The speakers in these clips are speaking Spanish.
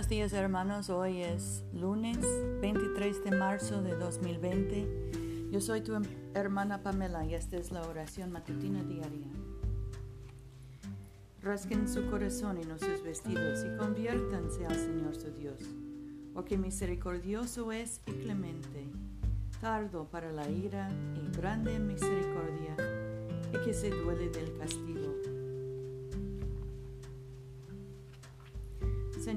días hermanos, hoy es lunes 23 de marzo de 2020. Yo soy tu hermana Pamela y esta es la oración matutina diaria. Rasquen su corazón y no sus vestidos y conviértanse al Señor su Dios, porque misericordioso es y clemente, tardo para la ira y grande en misericordia, y que se duele del castigo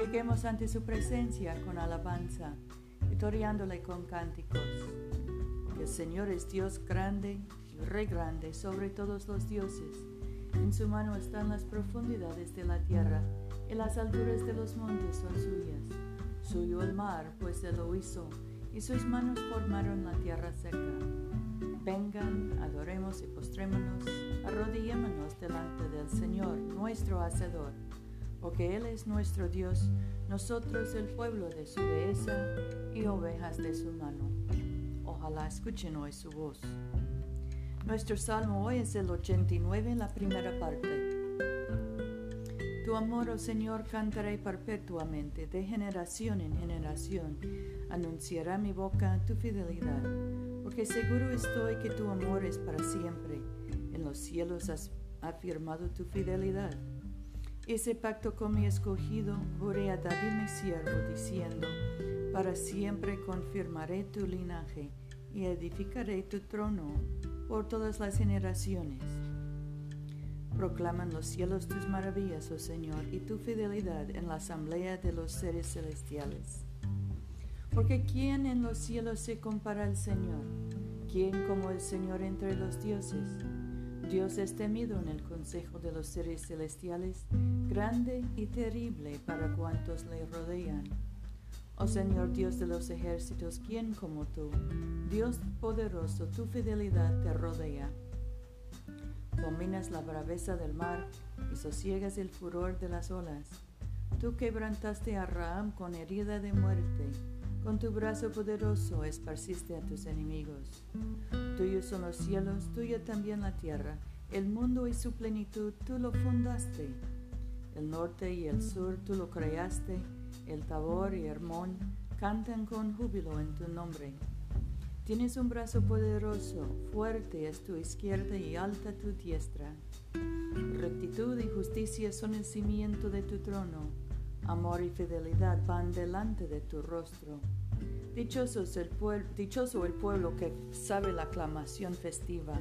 Lleguemos ante su presencia con alabanza, victoriándole con cánticos. Porque el Señor es Dios grande y Rey grande sobre todos los dioses. En su mano están las profundidades de la tierra, y las alturas de los montes son suyas. Suyo el mar, pues él lo hizo, y sus manos formaron la tierra seca. Vengan, adoremos y postrémonos, arrodillémonos delante del Señor, nuestro Hacedor porque Él es nuestro Dios, nosotros el pueblo de su dehesa y ovejas de su mano. Ojalá escuchen hoy su voz. Nuestro salmo hoy es el 89, la primera parte. Tu amor, oh Señor, cantaré perpetuamente, de generación en generación. Anunciará mi boca tu fidelidad, porque seguro estoy que tu amor es para siempre. En los cielos has afirmado tu fidelidad. Ese pacto con mi escogido juré a David mi siervo, diciendo, para siempre confirmaré tu linaje y edificaré tu trono por todas las generaciones. Proclaman los cielos tus maravillas, oh Señor, y tu fidelidad en la asamblea de los seres celestiales. Porque ¿quién en los cielos se compara al Señor? ¿Quién como el Señor entre los dioses? Dios es temido en el consejo de los seres celestiales, grande y terrible para cuantos le rodean. Oh Señor Dios de los ejércitos, ¿quién como tú? Dios poderoso, tu fidelidad te rodea. Dominas la braveza del mar y sosiegas el furor de las olas. Tú quebrantaste a Raham con herida de muerte con tu brazo poderoso esparciste a tus enemigos. Tuyos son los cielos, tuya también la tierra. El mundo y su plenitud tú lo fundaste. El norte y el sur tú lo creaste. El Tabor y Hermón cantan con júbilo en tu nombre. Tienes un brazo poderoso, fuerte es tu izquierda y alta tu diestra. Rectitud y justicia son el cimiento de tu trono Amor y fidelidad van delante de tu rostro. Dichoso, el dichoso el pueblo que sabe la aclamación festiva.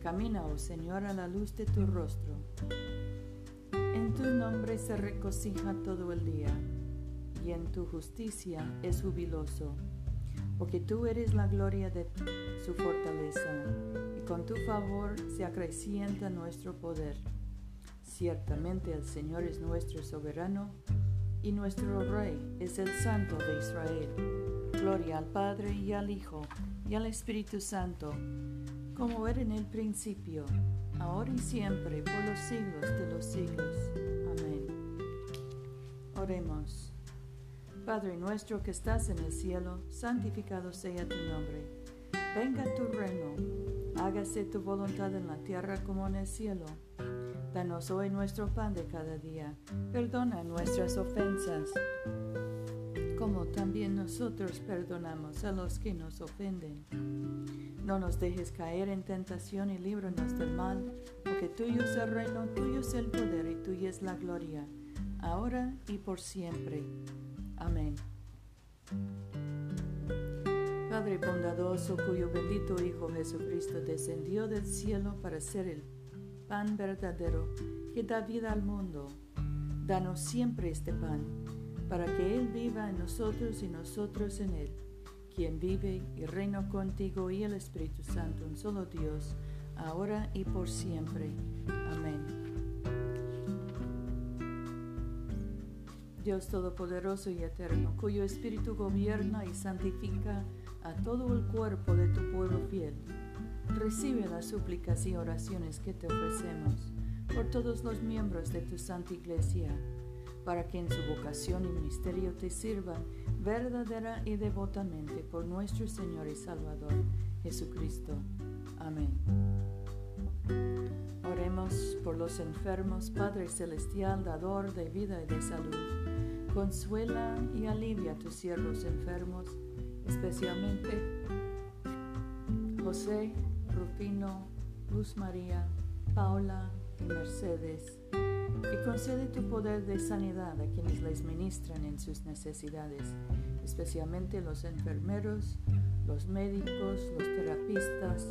Camina, oh Señor, a la luz de tu rostro. En tu nombre se regocija todo el día, y en tu justicia es jubiloso, porque tú eres la gloria de su fortaleza, y con tu favor se acrecienta nuestro poder. Ciertamente el Señor es nuestro soberano, y nuestro Rey es el Santo de Israel. Gloria al Padre y al Hijo y al Espíritu Santo, como era en el principio, ahora y siempre, por los siglos de los siglos. Amén. Oremos. Padre nuestro que estás en el cielo, santificado sea tu nombre. Venga tu reino, hágase tu voluntad en la tierra como en el cielo. Danos hoy nuestro pan de cada día. Perdona nuestras ofensas, como también nosotros perdonamos a los que nos ofenden. No nos dejes caer en tentación y líbranos del mal, porque tuyo es el reino, tuyo es el poder y tuya es la gloria, ahora y por siempre. Amén. Padre bondadoso, cuyo bendito Hijo Jesucristo descendió del cielo para ser el pan verdadero que da vida al mundo. Danos siempre este pan, para que Él viva en nosotros y nosotros en Él, quien vive y reina contigo y el Espíritu Santo, un solo Dios, ahora y por siempre. Amén. Dios Todopoderoso y Eterno, cuyo Espíritu gobierna y santifica a todo el cuerpo de tu pueblo fiel. Recibe las súplicas y oraciones que te ofrecemos por todos los miembros de tu Santa Iglesia, para que en su vocación y ministerio te sirvan verdadera y devotamente por nuestro Señor y Salvador, Jesucristo. Amén. Oremos por los enfermos, Padre Celestial, dador de vida y de salud Consuela y alivia a tus siervos enfermos, especialmente José, Rufino, Luz María, Paula y Mercedes, y concede tu poder de sanidad a quienes les ministran en sus necesidades, especialmente los enfermeros, los médicos, los terapistas,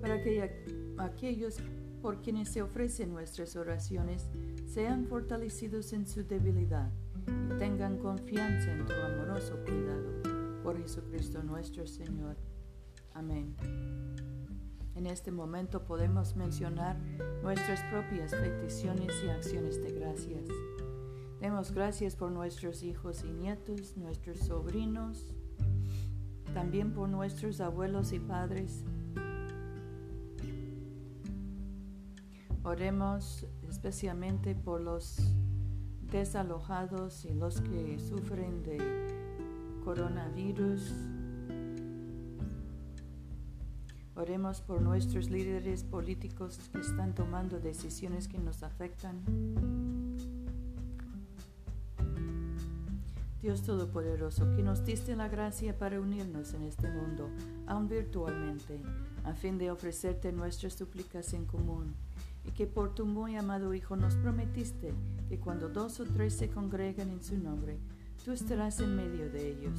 para que aquellos por quienes se ofrecen nuestras oraciones sean fortalecidos en su debilidad y tengan confianza en tu amoroso cuidado. Por Jesucristo nuestro Señor. Amén. En este momento podemos mencionar nuestras propias peticiones y acciones de gracias. Demos gracias por nuestros hijos y nietos, nuestros sobrinos, también por nuestros abuelos y padres. Oremos especialmente por los desalojados y los que sufren de coronavirus. Oremos por nuestros líderes políticos que están tomando decisiones que nos afectan. Dios Todopoderoso, que nos diste la gracia para unirnos en este mundo, aun virtualmente, a fin de ofrecerte nuestras súplicas en común y que por tu muy amado Hijo nos prometiste que cuando dos o tres se congregan en su nombre, tú estarás en medio de ellos.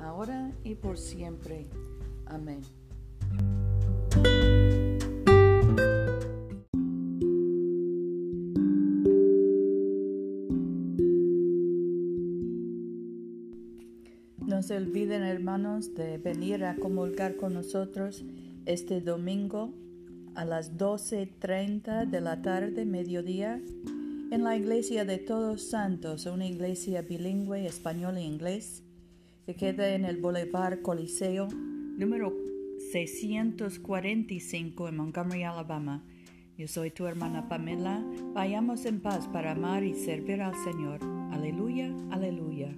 ahora y por siempre. Amén. No se olviden, hermanos, de venir a comulgar con nosotros este domingo a las 12.30 de la tarde, mediodía, en la iglesia de Todos Santos, una iglesia bilingüe español e inglés, que queda en el Boulevard Coliseo, número 645 en Montgomery, Alabama. Yo soy tu hermana Pamela. Vayamos en paz para amar y servir al Señor. Aleluya, aleluya.